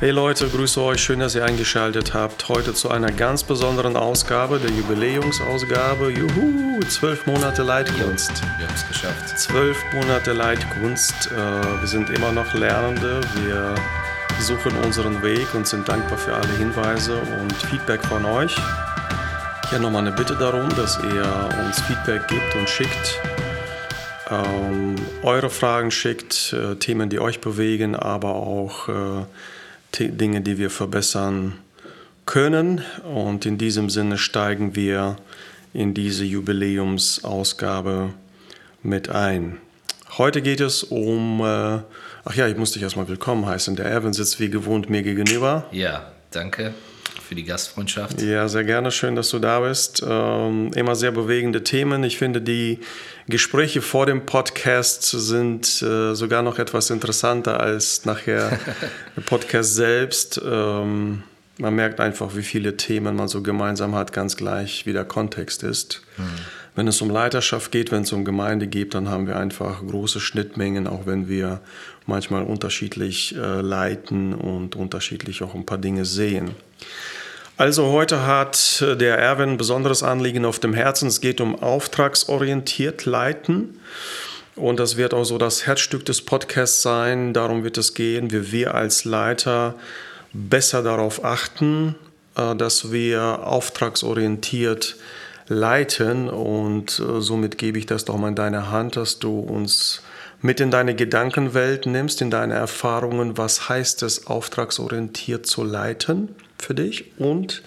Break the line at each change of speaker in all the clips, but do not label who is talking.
Hey Leute, grüße euch, schön, dass ihr eingeschaltet habt. Heute zu einer ganz besonderen Ausgabe, der Jubiläumsausgabe. Juhu, zwölf Monate Leitkunst.
Wir haben es geschafft.
Zwölf Monate Leitkunst. Äh, wir sind immer noch Lernende. Wir suchen unseren Weg und sind dankbar für alle Hinweise und Feedback von euch. Hier nochmal eine Bitte darum, dass ihr uns Feedback gibt und schickt. Ähm, eure Fragen schickt, äh, Themen, die euch bewegen, aber auch äh, Dinge, die wir verbessern können. Und in diesem Sinne steigen wir in diese Jubiläumsausgabe mit ein. Heute geht es um, äh, ach ja, ich muss dich erstmal willkommen heißen. Der Erwin sitzt wie gewohnt mir gegenüber.
Ja, danke für die Gastfreundschaft.
Ja, sehr gerne. Schön, dass du da bist. Ähm, immer sehr bewegende Themen. Ich finde, die Gespräche vor dem Podcast sind äh, sogar noch etwas interessanter als nachher der Podcast selbst. Ähm, man merkt einfach, wie viele Themen man so gemeinsam hat, ganz gleich, wie der Kontext ist. Mhm. Wenn es um Leiterschaft geht, wenn es um Gemeinde geht, dann haben wir einfach große Schnittmengen, auch wenn wir manchmal unterschiedlich äh, leiten und unterschiedlich auch ein paar Dinge sehen. Also heute hat äh, der Erwin ein besonderes Anliegen auf dem Herzen. Es geht um auftragsorientiert leiten. Und das wird auch so das Herzstück des Podcasts sein. Darum wird es gehen, wie wir als Leiter besser darauf achten, äh, dass wir auftragsorientiert leiten. Und äh, somit gebe ich das doch mal in deine Hand, dass du uns mit in deine Gedankenwelt nimmst, in deine Erfahrungen. Was heißt es, auftragsorientiert zu leiten? für dich und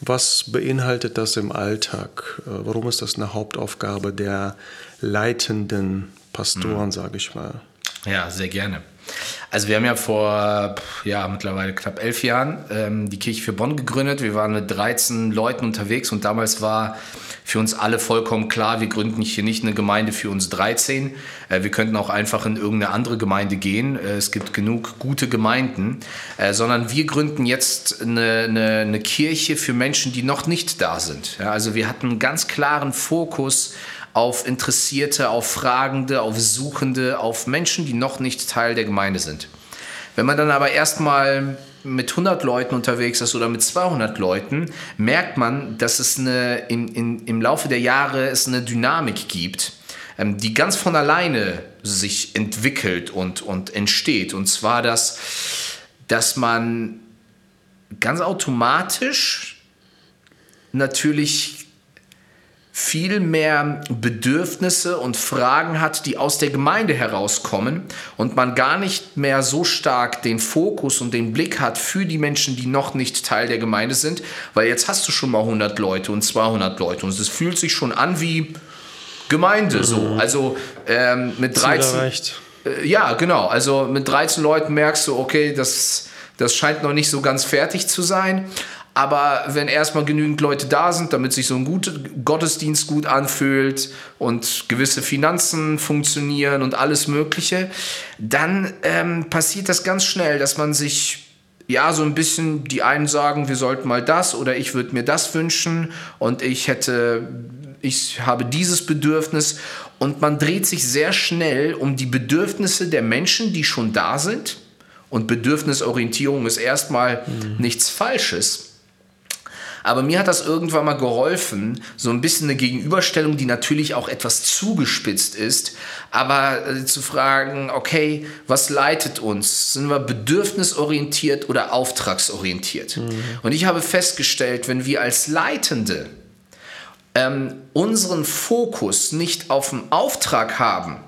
was beinhaltet das im Alltag? Äh, warum ist das eine Hauptaufgabe der leitenden Pastoren, mhm. sage ich mal?
Ja, sehr gerne. Also wir haben ja vor ja, mittlerweile knapp elf Jahren ähm, die Kirche für Bonn gegründet. Wir waren mit 13 Leuten unterwegs und damals war für uns alle vollkommen klar, wir gründen hier nicht eine Gemeinde für uns 13. Äh, wir könnten auch einfach in irgendeine andere Gemeinde gehen. Äh, es gibt genug gute Gemeinden. Äh, sondern wir gründen jetzt eine, eine, eine Kirche für Menschen, die noch nicht da sind. Ja, also wir hatten einen ganz klaren Fokus auf Interessierte, auf Fragende, auf Suchende, auf Menschen, die noch nicht Teil der Gemeinde sind. Wenn man dann aber erstmal mit 100 Leuten unterwegs ist oder mit 200 Leuten, merkt man, dass es eine, in, in, im Laufe der Jahre es eine Dynamik gibt, ähm, die ganz von alleine sich entwickelt und, und entsteht. Und zwar, dass, dass man ganz automatisch natürlich viel mehr Bedürfnisse und Fragen hat, die aus der Gemeinde herauskommen und man gar nicht mehr so stark den Fokus und den Blick hat für die Menschen, die noch nicht Teil der Gemeinde sind, weil jetzt hast du schon mal 100 Leute und 200 Leute und es fühlt sich schon an wie Gemeinde mhm. so. Also ähm, mit 13 äh, ja, genau, also mit 13 Leuten merkst du, okay, das das scheint noch nicht so ganz fertig zu sein. Aber wenn erstmal genügend Leute da sind, damit sich so ein guter Gottesdienst gut anfühlt und gewisse Finanzen funktionieren und alles Mögliche, dann ähm, passiert das ganz schnell, dass man sich ja, so ein bisschen, die einen sagen, wir sollten mal das oder ich würde mir das wünschen und ich hätte, ich habe dieses Bedürfnis und man dreht sich sehr schnell um die Bedürfnisse der Menschen, die schon da sind. Und Bedürfnisorientierung ist erstmal mhm. nichts Falsches. Aber mir hat das irgendwann mal geholfen, so ein bisschen eine Gegenüberstellung, die natürlich auch etwas zugespitzt ist, aber äh, zu fragen, okay, was leitet uns? Sind wir bedürfnisorientiert oder auftragsorientiert? Mhm. Und ich habe festgestellt, wenn wir als Leitende ähm, unseren Fokus nicht auf den Auftrag haben,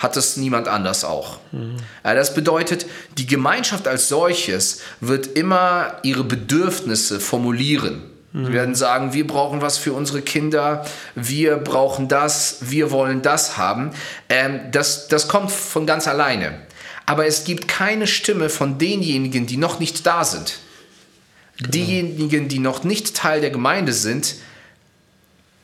hat es niemand anders auch. Mhm. Das bedeutet, die Gemeinschaft als solches wird immer ihre Bedürfnisse formulieren. Mhm. Sie werden sagen, wir brauchen was für unsere Kinder, wir brauchen das, wir wollen das haben. Ähm, das, das kommt von ganz alleine. Aber es gibt keine Stimme von denjenigen, die noch nicht da sind. Genau. Diejenigen, die noch nicht Teil der Gemeinde sind,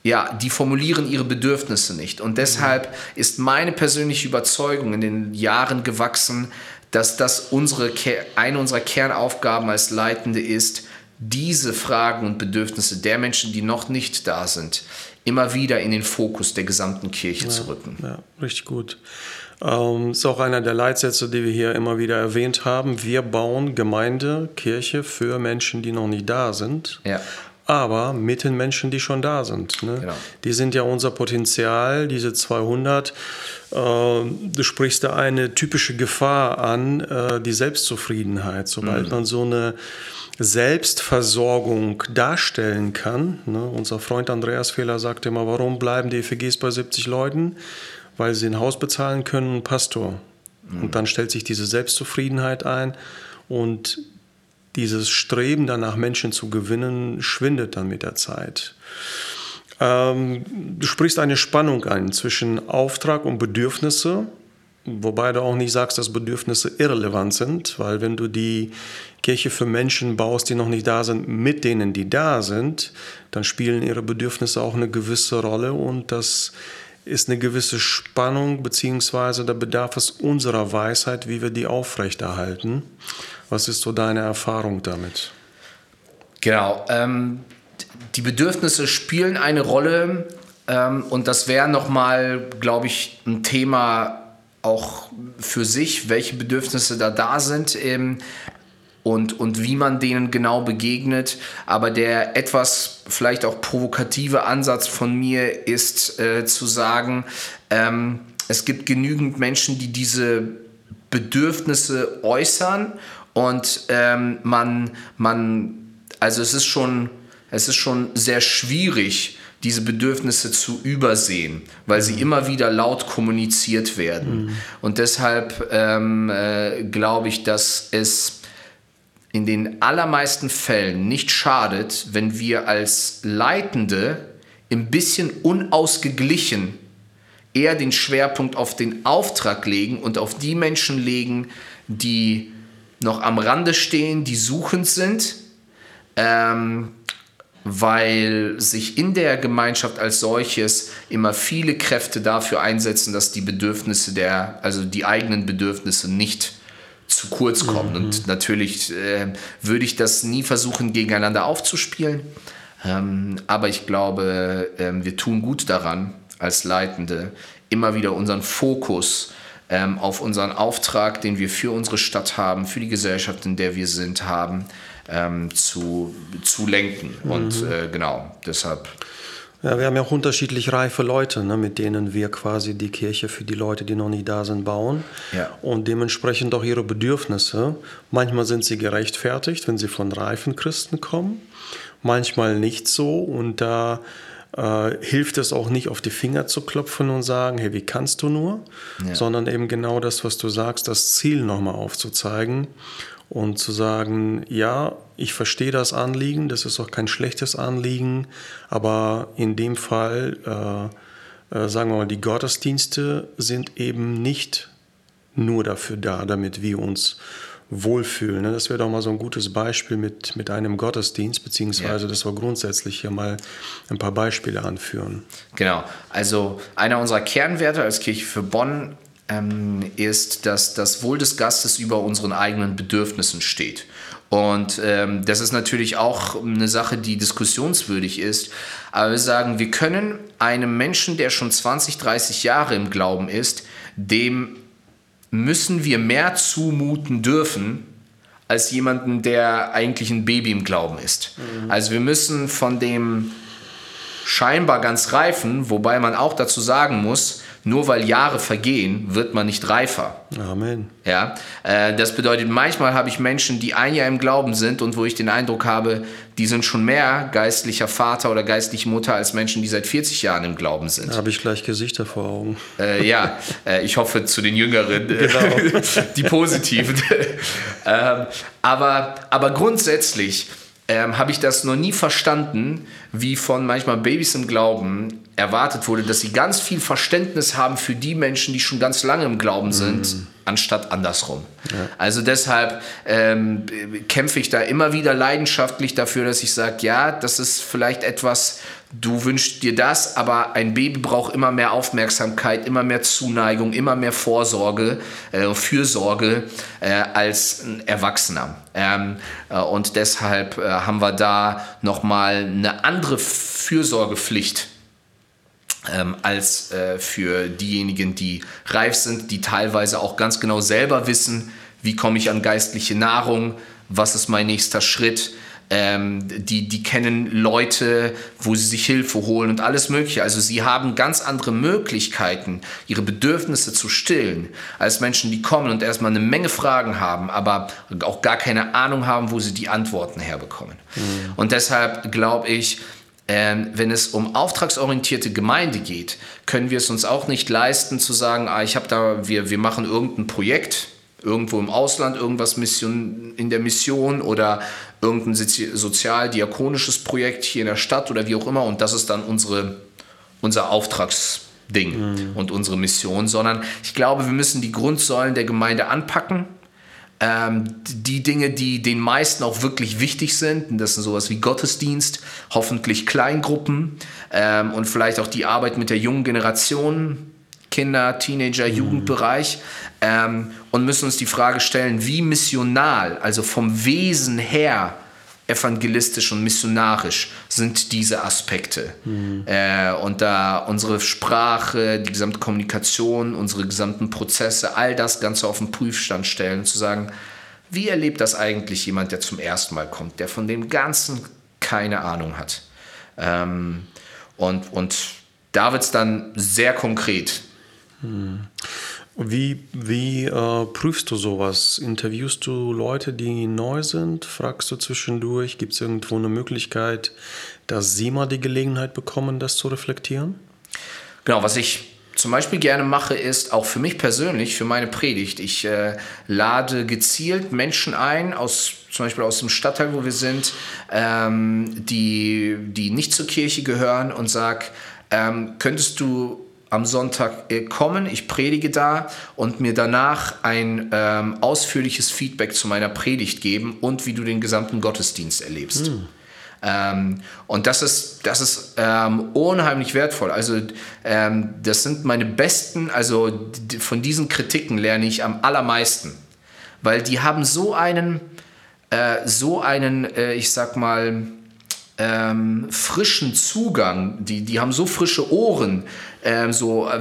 ja, die formulieren ihre Bedürfnisse nicht. Und deshalb ist meine persönliche Überzeugung in den Jahren gewachsen, dass das unsere, eine unserer Kernaufgaben als Leitende ist, diese Fragen und Bedürfnisse der Menschen, die noch nicht da sind, immer wieder in den Fokus der gesamten Kirche
ja,
zu rücken.
Ja, richtig gut. Ähm, ist auch einer der Leitsätze, die wir hier immer wieder erwähnt haben. Wir bauen Gemeinde, Kirche für Menschen, die noch nicht da sind.
Ja.
Aber mit den Menschen, die schon da sind. Ne?
Genau.
Die sind ja unser Potenzial, diese 200. Äh, du sprichst da eine typische Gefahr an, äh, die Selbstzufriedenheit. Sobald man so eine Selbstversorgung darstellen kann. Ne? Unser Freund Andreas Fehler sagt immer, warum bleiben die EFGs bei 70 Leuten? Weil sie ein Haus bezahlen können und einen Pastor. Und dann stellt sich diese Selbstzufriedenheit ein und dieses Streben danach, Menschen zu gewinnen, schwindet dann mit der Zeit. Ähm, du sprichst eine Spannung ein zwischen Auftrag und Bedürfnisse, wobei du auch nicht sagst, dass Bedürfnisse irrelevant sind, weil wenn du die Kirche für Menschen baust, die noch nicht da sind, mit denen, die da sind, dann spielen ihre Bedürfnisse auch eine gewisse Rolle und das ist eine gewisse Spannung, beziehungsweise da bedarf es unserer Weisheit, wie wir die aufrechterhalten. Was ist so deine Erfahrung damit?
Genau. Ähm, die Bedürfnisse spielen eine Rolle ähm, und das wäre nochmal, glaube ich, ein Thema auch für sich, welche Bedürfnisse da da sind. Ähm, und, und wie man denen genau begegnet. Aber der etwas vielleicht auch provokative Ansatz von mir ist äh, zu sagen, ähm, es gibt genügend Menschen, die diese Bedürfnisse äußern und ähm, man, man, also es ist schon, es ist schon sehr schwierig, diese Bedürfnisse zu übersehen, weil sie immer wieder laut kommuniziert werden. Mhm. Und deshalb ähm, äh, glaube ich, dass es in den allermeisten Fällen nicht schadet, wenn wir als Leitende ein bisschen unausgeglichen eher den Schwerpunkt auf den Auftrag legen und auf die Menschen legen, die noch am Rande stehen, die suchend sind, ähm, weil sich in der Gemeinschaft als solches immer viele Kräfte dafür einsetzen, dass die Bedürfnisse der, also die eigenen Bedürfnisse nicht zu kurz kommen. Mhm. Und natürlich äh, würde ich das nie versuchen, gegeneinander aufzuspielen. Ähm, aber ich glaube, äh, wir tun gut daran, als Leitende immer wieder unseren Fokus ähm, auf unseren Auftrag, den wir für unsere Stadt haben, für die Gesellschaft, in der wir sind, haben, ähm, zu, zu lenken. Mhm. Und äh, genau, deshalb
ja, wir haben ja auch unterschiedlich reife Leute, ne, mit denen wir quasi die Kirche für die Leute, die noch nicht da sind, bauen.
Ja.
Und dementsprechend auch ihre Bedürfnisse. Manchmal sind sie gerechtfertigt, wenn sie von reifen Christen kommen, manchmal nicht so. Und da äh, hilft es auch nicht, auf die Finger zu klopfen und sagen, hey, wie kannst du nur? Ja. Sondern eben genau das, was du sagst, das Ziel nochmal aufzuzeigen und zu sagen, ja, ich verstehe das Anliegen, das ist auch kein schlechtes Anliegen, aber in dem Fall, äh, äh, sagen wir mal, die Gottesdienste sind eben nicht nur dafür da, damit wir uns wohlfühlen. Ne? Das wäre doch mal so ein gutes Beispiel mit, mit einem Gottesdienst, beziehungsweise ja. das wir grundsätzlich hier mal ein paar Beispiele anführen.
Genau, also einer unserer Kernwerte als Kirche für Bonn ähm, ist, dass das Wohl des Gastes über unseren eigenen Bedürfnissen steht. Und ähm, das ist natürlich auch eine Sache, die diskussionswürdig ist. Aber wir sagen, wir können einem Menschen, der schon 20, 30 Jahre im Glauben ist, dem müssen wir mehr zumuten dürfen, als jemanden, der eigentlich ein Baby im Glauben ist. Mhm. Also wir müssen von dem scheinbar ganz reifen, wobei man auch dazu sagen muss, nur weil Jahre vergehen, wird man nicht reifer.
Amen.
Ja, äh, das bedeutet, manchmal habe ich Menschen, die ein Jahr im Glauben sind und wo ich den Eindruck habe, die sind schon mehr geistlicher Vater oder geistliche Mutter als Menschen, die seit 40 Jahren im Glauben sind.
Da habe ich gleich Gesichter vor Augen.
Äh, ja, äh, ich hoffe zu den Jüngeren, äh, genau. die positiven. ähm, aber, aber grundsätzlich ähm, habe ich das noch nie verstanden, wie von manchmal Babys im Glauben erwartet wurde, dass sie ganz viel Verständnis haben für die Menschen, die schon ganz lange im Glauben sind, mhm. anstatt andersrum. Ja. Also deshalb ähm, kämpfe ich da immer wieder leidenschaftlich dafür, dass ich sage, ja, das ist vielleicht etwas, du wünschst dir das, aber ein Baby braucht immer mehr Aufmerksamkeit, immer mehr Zuneigung, immer mehr Vorsorge, äh, Fürsorge äh, als ein Erwachsener. Ähm, äh, und deshalb äh, haben wir da nochmal eine andere Fürsorgepflicht ähm, als äh, für diejenigen, die reif sind, die teilweise auch ganz genau selber wissen, wie komme ich an geistliche Nahrung, was ist mein nächster Schritt. Ähm, die, die kennen Leute, wo sie sich Hilfe holen und alles Mögliche. Also sie haben ganz andere Möglichkeiten, ihre Bedürfnisse zu stillen, als Menschen, die kommen und erstmal eine Menge Fragen haben, aber auch gar keine Ahnung haben, wo sie die Antworten herbekommen. Mhm. Und deshalb glaube ich, ähm, wenn es um auftragsorientierte Gemeinde geht, können wir es uns auch nicht leisten zu sagen, ah, ich habe da, wir, wir machen irgendein Projekt, irgendwo im Ausland, irgendwas Mission, in der Mission oder irgendein sozial-diakonisches Projekt hier in der Stadt oder wie auch immer und das ist dann unsere, unser Auftragsding mhm. und unsere Mission, sondern ich glaube, wir müssen die Grundsäulen der Gemeinde anpacken ähm, die Dinge, die den meisten auch wirklich wichtig sind, das sind sowas wie Gottesdienst, hoffentlich Kleingruppen ähm, und vielleicht auch die Arbeit mit der jungen Generation, Kinder, Teenager, mhm. Jugendbereich ähm, und müssen uns die Frage stellen, wie missional, also vom Wesen her, evangelistisch und missionarisch sind diese Aspekte. Mhm. Äh, und da unsere Sprache, die gesamte Kommunikation, unsere gesamten Prozesse, all das Ganze auf den Prüfstand stellen und zu sagen, wie erlebt das eigentlich jemand, der zum ersten Mal kommt, der von dem Ganzen keine Ahnung hat? Ähm, und, und da wird es dann sehr konkret.
Mhm. Wie, wie äh, prüfst du sowas? Interviewst du Leute, die neu sind? Fragst du zwischendurch? Gibt es irgendwo eine Möglichkeit, dass sie mal die Gelegenheit bekommen, das zu reflektieren?
Genau, was ich zum Beispiel gerne mache, ist auch für mich persönlich, für meine Predigt, ich äh, lade gezielt Menschen ein, aus, zum Beispiel aus dem Stadtteil, wo wir sind, ähm, die, die nicht zur Kirche gehören und sage, ähm, könntest du am Sonntag äh, kommen, ich predige da und mir danach ein ähm, ausführliches Feedback zu meiner Predigt geben und wie du den gesamten Gottesdienst erlebst. Mhm. Ähm, und das ist, das ist ähm, unheimlich wertvoll. Also ähm, das sind meine besten, also von diesen Kritiken lerne ich am allermeisten, weil die haben so einen, äh, so einen, äh, ich sag mal, ähm, frischen Zugang, die, die haben so frische Ohren, ähm, so äh,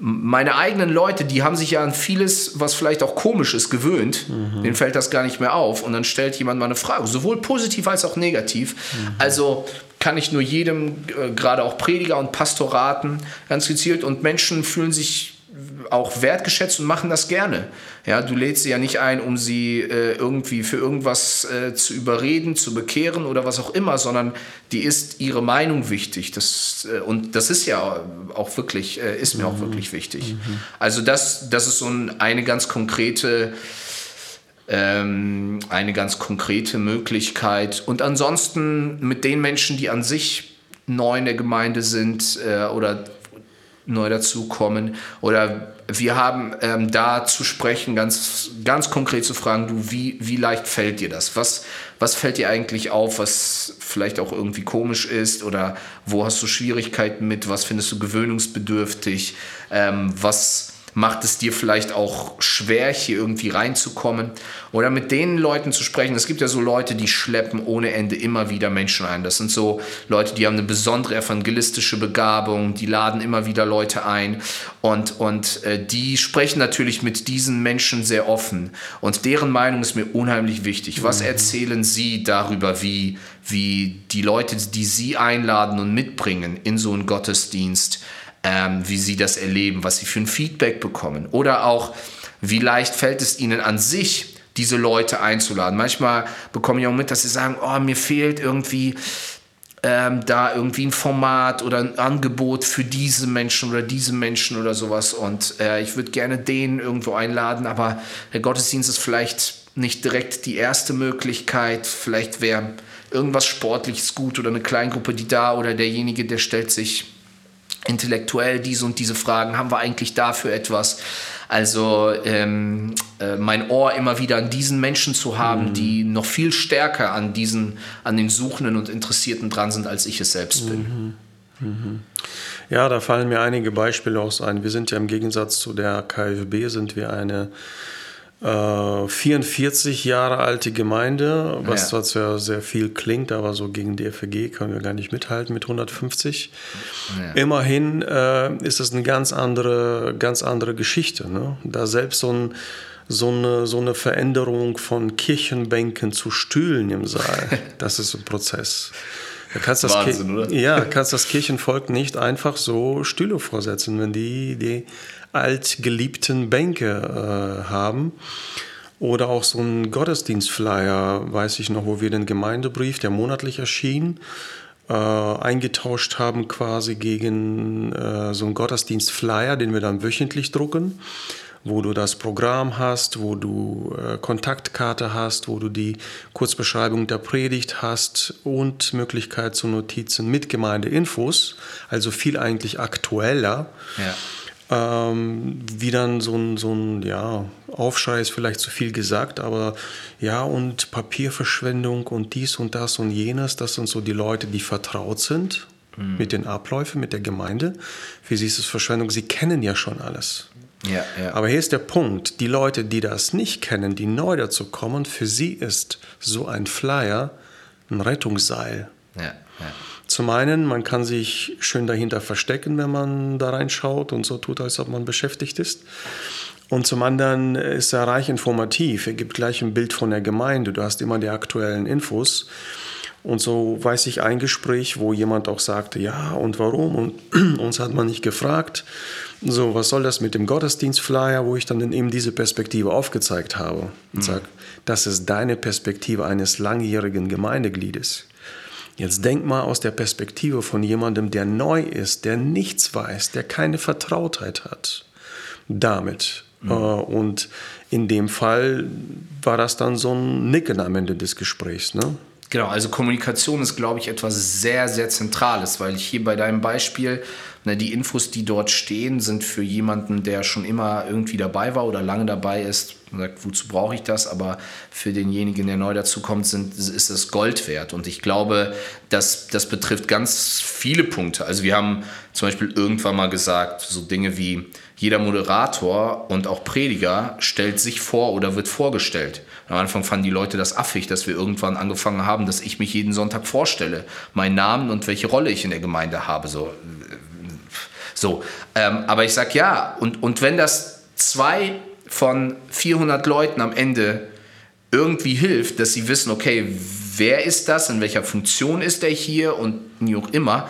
meine eigenen Leute, die haben sich ja an vieles, was vielleicht auch komisch ist, gewöhnt. Mhm. Denen fällt das gar nicht mehr auf. Und dann stellt jemand mal eine Frage, sowohl positiv als auch negativ. Mhm. Also kann ich nur jedem, äh, gerade auch Prediger und Pastoraten, ganz gezielt. Und Menschen fühlen sich auch wertgeschätzt und machen das gerne. Ja, du lädst sie ja nicht ein, um sie äh, irgendwie für irgendwas äh, zu überreden, zu bekehren oder was auch immer, sondern die ist ihre Meinung wichtig. Das, äh, und das ist ja auch wirklich, äh, ist mir mhm. auch wirklich wichtig. Mhm. Also das, das ist so ein, eine ganz konkrete ähm, eine ganz konkrete Möglichkeit. Und ansonsten mit den Menschen, die an sich neu in der Gemeinde sind äh, oder neu dazukommen. Oder wir haben ähm, da zu sprechen, ganz, ganz konkret zu fragen, du, wie, wie leicht fällt dir das? Was, was fällt dir eigentlich auf, was vielleicht auch irgendwie komisch ist? Oder wo hast du Schwierigkeiten mit, was findest du gewöhnungsbedürftig, ähm, was macht es dir vielleicht auch schwer, hier irgendwie reinzukommen oder mit den Leuten zu sprechen. Es gibt ja so Leute, die schleppen ohne Ende immer wieder Menschen ein. Das sind so Leute, die haben eine besondere evangelistische Begabung, die laden immer wieder Leute ein und, und äh, die sprechen natürlich mit diesen Menschen sehr offen und deren Meinung ist mir unheimlich wichtig. Was mhm. erzählen sie darüber, wie, wie die Leute, die sie einladen und mitbringen in so einen Gottesdienst, ähm, wie sie das erleben, was sie für ein Feedback bekommen. Oder auch, wie leicht fällt es ihnen an sich, diese Leute einzuladen. Manchmal bekomme ich auch mit, dass sie sagen, oh, mir fehlt irgendwie ähm, da irgendwie ein Format oder ein Angebot für diese Menschen oder diese Menschen oder sowas. Und äh, ich würde gerne den irgendwo einladen, aber der Gottesdienst ist vielleicht nicht direkt die erste Möglichkeit. Vielleicht wäre irgendwas Sportliches gut oder eine Kleingruppe, die da oder derjenige, der stellt sich intellektuell diese und diese Fragen, haben wir eigentlich dafür etwas? Also ähm, äh, mein Ohr immer wieder an diesen Menschen zu haben, mhm. die noch viel stärker an diesen, an den Suchenden und Interessierten dran sind, als ich es selbst bin.
Mhm. Mhm. Ja, da fallen mir einige Beispiele aus ein. Wir sind ja im Gegensatz zu der KfB, sind wir eine äh, 44 Jahre alte Gemeinde, was ja. zwar sehr viel klingt, aber so gegen die FEG können wir gar nicht mithalten mit 150. Ja. Immerhin äh, ist es eine ganz andere, ganz andere Geschichte. Ne? Da selbst so, ein, so, eine, so eine Veränderung von Kirchenbänken zu Stühlen im Saal, das ist ein Prozess. Du kannst das Wahnsinn, oder? Ja, kannst das Kirchenvolk nicht einfach so Stühle vorsetzen, wenn die die altgeliebten Bänke äh, haben. Oder auch so ein Gottesdienstflyer, weiß ich noch, wo wir den Gemeindebrief, der monatlich erschien, äh, eingetauscht haben quasi gegen äh, so einen Gottesdienstflyer, den wir dann wöchentlich drucken wo du das Programm hast, wo du äh, Kontaktkarte hast, wo du die Kurzbeschreibung der Predigt hast und Möglichkeit zu Notizen mit Gemeindeinfos, also viel eigentlich aktueller. Ja. Ähm, wie dann so ein, so ein ja, Aufschrei ist vielleicht zu viel gesagt, aber ja, und Papierverschwendung und dies und das und jenes, das sind so die Leute, die vertraut sind mhm. mit den Abläufen, mit der Gemeinde. Für sie ist es Verschwendung, sie kennen ja schon alles. Ja, ja. Aber hier ist der Punkt, die Leute, die das nicht kennen, die neu dazu kommen, für sie ist so ein Flyer ein Rettungsseil. Ja, ja. Zum einen, man kann sich schön dahinter verstecken, wenn man da reinschaut und so tut, als ob man beschäftigt ist. Und zum anderen ist er reich informativ. Er gibt gleich ein Bild von der Gemeinde. Du hast immer die aktuellen Infos. Und so weiß ich ein Gespräch, wo jemand auch sagte, ja, und warum? Und uns hat man nicht gefragt. So, was soll das mit dem Gottesdienstflyer, wo ich dann eben diese Perspektive aufgezeigt habe und mhm. sage, das ist deine Perspektive eines langjährigen Gemeindegliedes. Jetzt denk mal aus der Perspektive von jemandem, der neu ist, der nichts weiß, der keine Vertrautheit hat damit. Mhm. Äh, und in dem Fall war das dann so ein Nicken am Ende des Gesprächs. Ne?
Genau, also Kommunikation ist, glaube ich, etwas sehr, sehr Zentrales, weil ich hier bei deinem Beispiel, ne, die Infos, die dort stehen, sind für jemanden, der schon immer irgendwie dabei war oder lange dabei ist, sagt, wozu brauche ich das? Aber für denjenigen, der neu dazukommt, sind, ist es Gold wert. Und ich glaube, das, das betrifft ganz viele Punkte. Also wir haben zum Beispiel irgendwann mal gesagt, so Dinge wie jeder Moderator und auch Prediger stellt sich vor oder wird vorgestellt. Am Anfang fanden die Leute das affig, dass wir irgendwann angefangen haben, dass ich mich jeden Sonntag vorstelle, meinen Namen und welche Rolle ich in der Gemeinde habe. So, so. Ähm, aber ich sage ja, und, und wenn das zwei von 400 Leuten am Ende irgendwie hilft, dass sie wissen, okay, wer ist das, in welcher Funktion ist er hier und wie auch immer,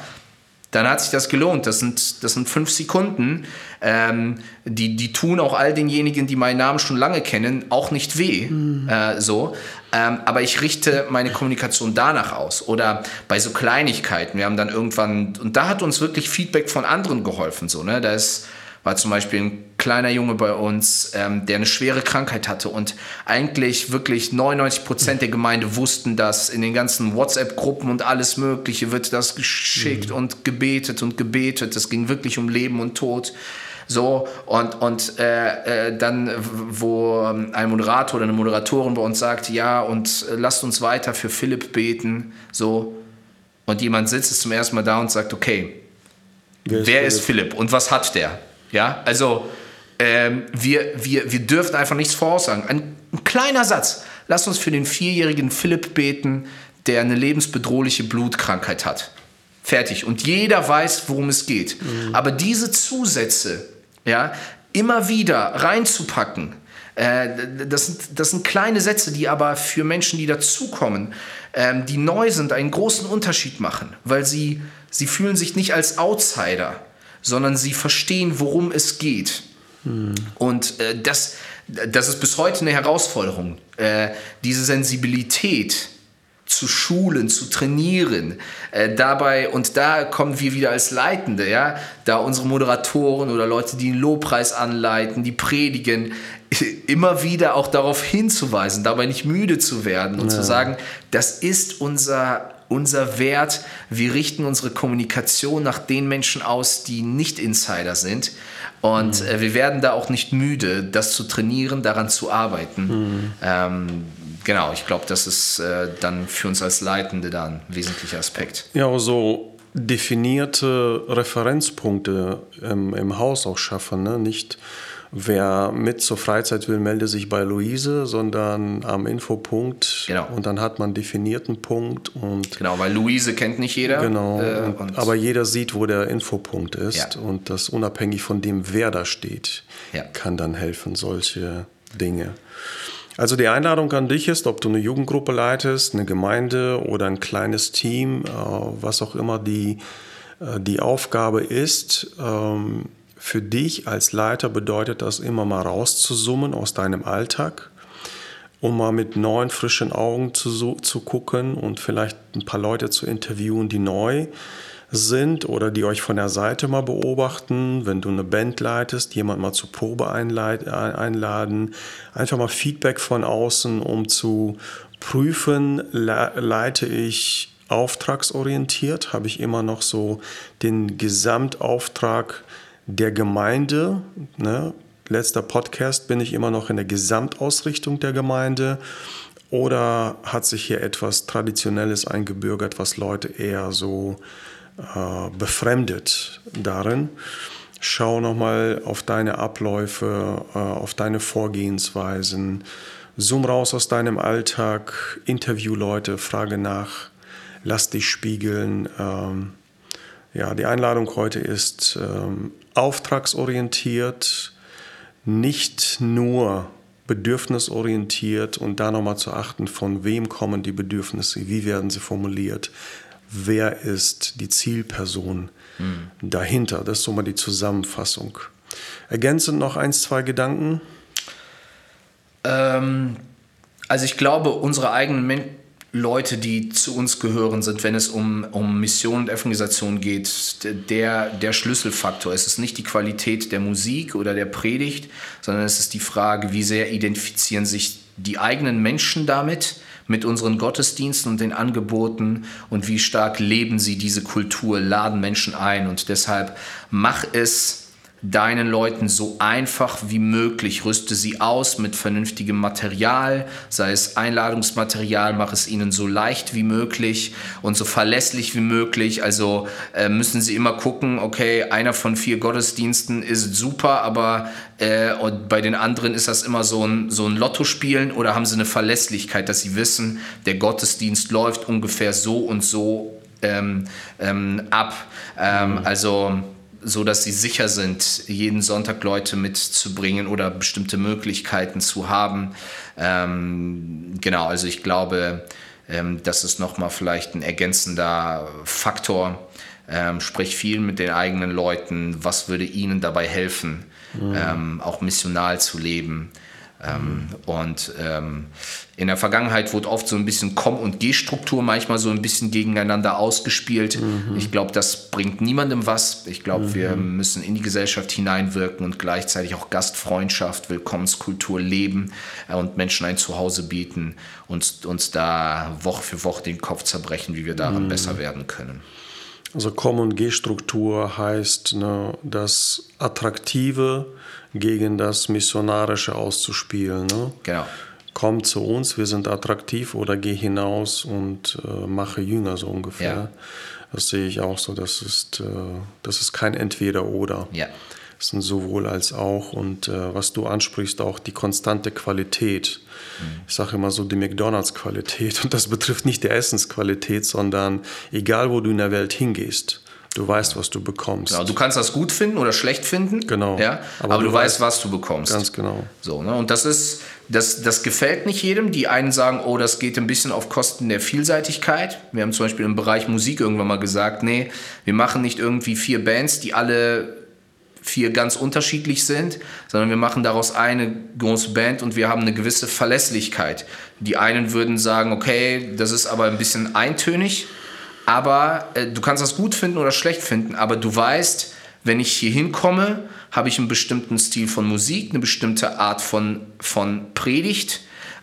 dann hat sich das gelohnt. Das sind, das sind fünf Sekunden. Ähm, die, die tun auch all denjenigen, die meinen Namen schon lange kennen, auch nicht weh. Mhm. Äh, so. Ähm, aber ich richte meine Kommunikation danach aus. Oder bei so Kleinigkeiten. Wir haben dann irgendwann, und da hat uns wirklich Feedback von anderen geholfen. So, ne? Da ist war zum Beispiel ein kleiner Junge bei uns, ähm, der eine schwere Krankheit hatte und eigentlich wirklich 99 Prozent der Gemeinde wussten das. In den ganzen WhatsApp-Gruppen und alles Mögliche wird das geschickt mhm. und gebetet und gebetet. Es ging wirklich um Leben und Tod. So, und, und äh, äh, dann, wo ein Moderator oder eine Moderatorin bei uns sagt, ja, und äh, lasst uns weiter für Philipp beten, so, und jemand sitzt zum ersten Mal da und sagt, okay, wer ist, wer Philipp? ist Philipp und was hat der? Ja, also ähm, wir, wir, wir dürfen einfach nichts voraussagen. Ein, ein kleiner Satz. Lass uns für den vierjährigen Philipp beten, der eine lebensbedrohliche Blutkrankheit hat. Fertig. Und jeder weiß, worum es geht. Mhm. Aber diese Zusätze, ja, immer wieder reinzupacken, äh, das, sind, das sind kleine Sätze, die aber für Menschen, die dazukommen, ähm, die neu sind, einen großen Unterschied machen, weil sie, sie fühlen sich nicht als Outsider sondern sie verstehen, worum es geht. Hm. Und äh, das, das ist bis heute eine Herausforderung, äh, diese Sensibilität zu schulen, zu trainieren. Äh, dabei, und da kommen wir wieder als Leitende, ja, da unsere Moderatoren oder Leute, die den Lobpreis anleiten, die predigen, immer wieder auch darauf hinzuweisen, dabei nicht müde zu werden und ja. zu sagen, das ist unser unser Wert. Wir richten unsere Kommunikation nach den Menschen aus, die nicht Insider sind. Und mhm. äh, wir werden da auch nicht müde, das zu trainieren, daran zu arbeiten. Mhm. Ähm, genau, ich glaube, das ist äh, dann für uns als Leitende dann ein wesentlicher Aspekt.
Ja, so definierte Referenzpunkte im, im Haus auch schaffen, ne? nicht wer mit zur Freizeit will, melde sich bei Luise, sondern am Infopunkt.
Genau.
Und dann hat man definierten Punkt. Und
genau, weil Luise kennt nicht jeder.
Genau. Äh, aber jeder sieht, wo der Infopunkt ist. Ja. Und das unabhängig von dem, wer da steht, ja. kann dann helfen, solche Dinge. Also die Einladung an dich ist, ob du eine Jugendgruppe leitest, eine Gemeinde oder ein kleines Team, äh, was auch immer die, äh, die Aufgabe ist. Ähm, für dich als Leiter bedeutet das immer mal rauszusummen aus deinem Alltag, um mal mit neuen, frischen Augen zu, zu gucken und vielleicht ein paar Leute zu interviewen, die neu sind oder die euch von der Seite mal beobachten, wenn du eine Band leitest, jemand mal zur Probe einladen, einfach mal Feedback von außen, um zu prüfen, leite ich auftragsorientiert, habe ich immer noch so den Gesamtauftrag der Gemeinde. Ne? Letzter Podcast bin ich immer noch in der Gesamtausrichtung der Gemeinde. Oder hat sich hier etwas Traditionelles eingebürgert, was Leute eher so äh, befremdet darin. Schau nochmal auf deine Abläufe, äh, auf deine Vorgehensweisen. Zoom raus aus deinem Alltag, interview Leute, frage nach, lass dich spiegeln. Ähm, ja, die Einladung heute ist ähm, auftragsorientiert, nicht nur bedürfnisorientiert und da nochmal zu achten, von wem kommen die Bedürfnisse, wie werden sie formuliert, wer ist die Zielperson mhm. dahinter. Das ist so mal die Zusammenfassung. Ergänzend noch eins, zwei Gedanken?
Ähm, also ich glaube, unsere eigenen Men Leute, die zu uns gehören, sind, wenn es um, um Mission und Evangelisation geht, der, der Schlüsselfaktor. Es ist nicht die Qualität der Musik oder der Predigt, sondern es ist die Frage, wie sehr identifizieren sich die eigenen Menschen damit mit unseren Gottesdiensten und den Angeboten und wie stark leben sie diese Kultur, laden Menschen ein. Und deshalb mach es deinen Leuten so einfach wie möglich. Rüste sie aus mit vernünftigem Material, sei es Einladungsmaterial, mach es ihnen so leicht wie möglich und so verlässlich wie möglich. Also äh, müssen sie immer gucken, okay, einer von vier Gottesdiensten ist super, aber äh, bei den anderen ist das immer so ein, so ein Lottospielen oder haben sie eine Verlässlichkeit, dass sie wissen, der Gottesdienst läuft ungefähr so und so ähm, ähm, ab. Ähm. Also so dass sie sicher sind, jeden Sonntag Leute mitzubringen oder bestimmte Möglichkeiten zu haben. Ähm, genau, also ich glaube, ähm, das ist nochmal vielleicht ein ergänzender Faktor. Ähm, sprich viel mit den eigenen Leuten, was würde ihnen dabei helfen, mhm. Ähm, auch missional zu leben. Ähm, und ähm, in der Vergangenheit wurde oft so ein bisschen Komm- und G-Struktur manchmal so ein bisschen gegeneinander ausgespielt. Mhm. Ich glaube, das bringt niemandem was. Ich glaube, mhm. wir müssen in die Gesellschaft hineinwirken und gleichzeitig auch Gastfreundschaft, Willkommenskultur leben äh, und Menschen ein Zuhause bieten und uns da Woche für Woche den Kopf zerbrechen, wie wir daran mhm. besser werden können.
Also Komm- und G-Struktur heißt, ne, das Attraktive, gegen das Missionarische auszuspielen. Ne?
Genau.
Komm zu uns, wir sind attraktiv oder geh hinaus und äh, mache Jünger so ungefähr. Ja. Das sehe ich auch so. Das ist, äh, das ist kein Entweder-Oder.
Ja.
Es sind sowohl als auch und äh, was du ansprichst, auch die konstante Qualität. Mhm. Ich sage immer so die McDonalds-Qualität und das betrifft nicht die Essensqualität, sondern egal wo du in der Welt hingehst, Du weißt, was du bekommst.
Genau, du kannst das gut finden oder schlecht finden.
Genau.
Ja, aber, aber du, du weißt, was du bekommst.
Ganz genau.
So, ne? Und das ist, das, das gefällt nicht jedem. Die einen sagen, oh, das geht ein bisschen auf Kosten der Vielseitigkeit. Wir haben zum Beispiel im Bereich Musik irgendwann mal gesagt, nee, wir machen nicht irgendwie vier Bands, die alle vier ganz unterschiedlich sind, sondern wir machen daraus eine große Band und wir haben eine gewisse Verlässlichkeit. Die einen würden sagen, okay, das ist aber ein bisschen eintönig aber äh, du kannst das gut finden oder schlecht finden, aber du weißt, wenn ich hier hinkomme, habe ich einen bestimmten Stil von Musik, eine bestimmte Art von, von Predigt.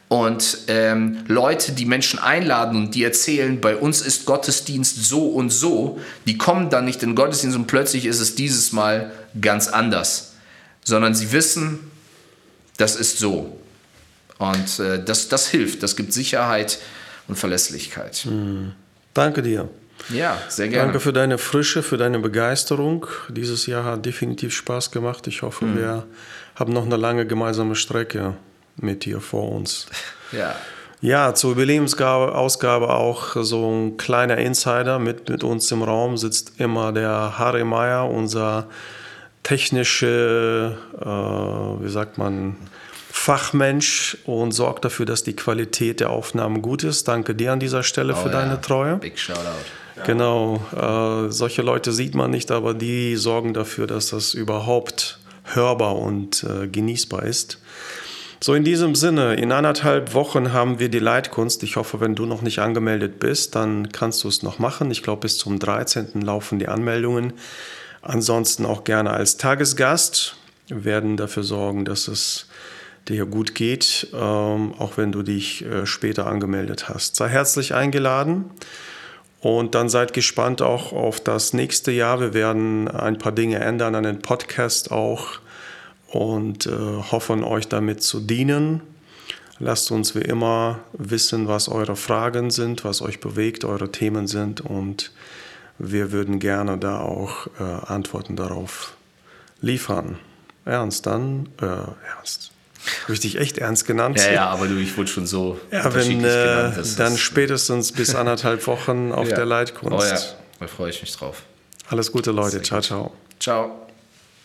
Und ähm, Leute, die Menschen einladen und die erzählen, bei uns ist Gottesdienst so und so, die kommen dann nicht in Gottesdienst und plötzlich ist es dieses Mal ganz anders, sondern sie wissen, das ist so. Und äh, das, das hilft, das gibt Sicherheit und Verlässlichkeit.
Mhm. Danke dir.
Ja, sehr gerne.
Danke für deine Frische, für deine Begeisterung. Dieses Jahr hat definitiv Spaß gemacht. Ich hoffe, mhm. wir haben noch eine lange gemeinsame Strecke mit dir vor uns.
Ja.
Ja, zur Überlebensausgabe auch so ein kleiner Insider mit, mit uns im Raum sitzt immer der Harry Meyer, unser technische, äh, wie sagt man, Fachmensch und sorgt dafür, dass die Qualität der Aufnahmen gut ist. Danke dir an dieser Stelle oh, für ja. deine Treue.
Big Shoutout.
Genau, äh, solche Leute sieht man nicht, aber die sorgen dafür, dass das überhaupt hörbar und äh, genießbar ist. So in diesem Sinne, in anderthalb Wochen haben wir die Leitkunst. Ich hoffe, wenn du noch nicht angemeldet bist, dann kannst du es noch machen. Ich glaube, bis zum 13. laufen die Anmeldungen. Ansonsten auch gerne als Tagesgast. Wir werden dafür sorgen, dass es dir gut geht, ähm, auch wenn du dich äh, später angemeldet hast. Sei herzlich eingeladen. Und dann seid gespannt auch auf das nächste Jahr. Wir werden ein paar Dinge ändern an den Podcast auch und äh, hoffen euch damit zu dienen. Lasst uns wie immer wissen, was eure Fragen sind, was euch bewegt, eure Themen sind und wir würden gerne da auch äh, Antworten darauf liefern. Ernst dann? Äh, ernst. Habe ich dich echt ernst genannt?
Ja, ja, aber du, ich wurde schon so.
Ja, wenn, äh, dann spätestens bis anderthalb Wochen auf ja. der Leitkunst.
Oh ja, da freue ich mich drauf.
Alles Gute, Leute. Ciao, ciao.
Ciao.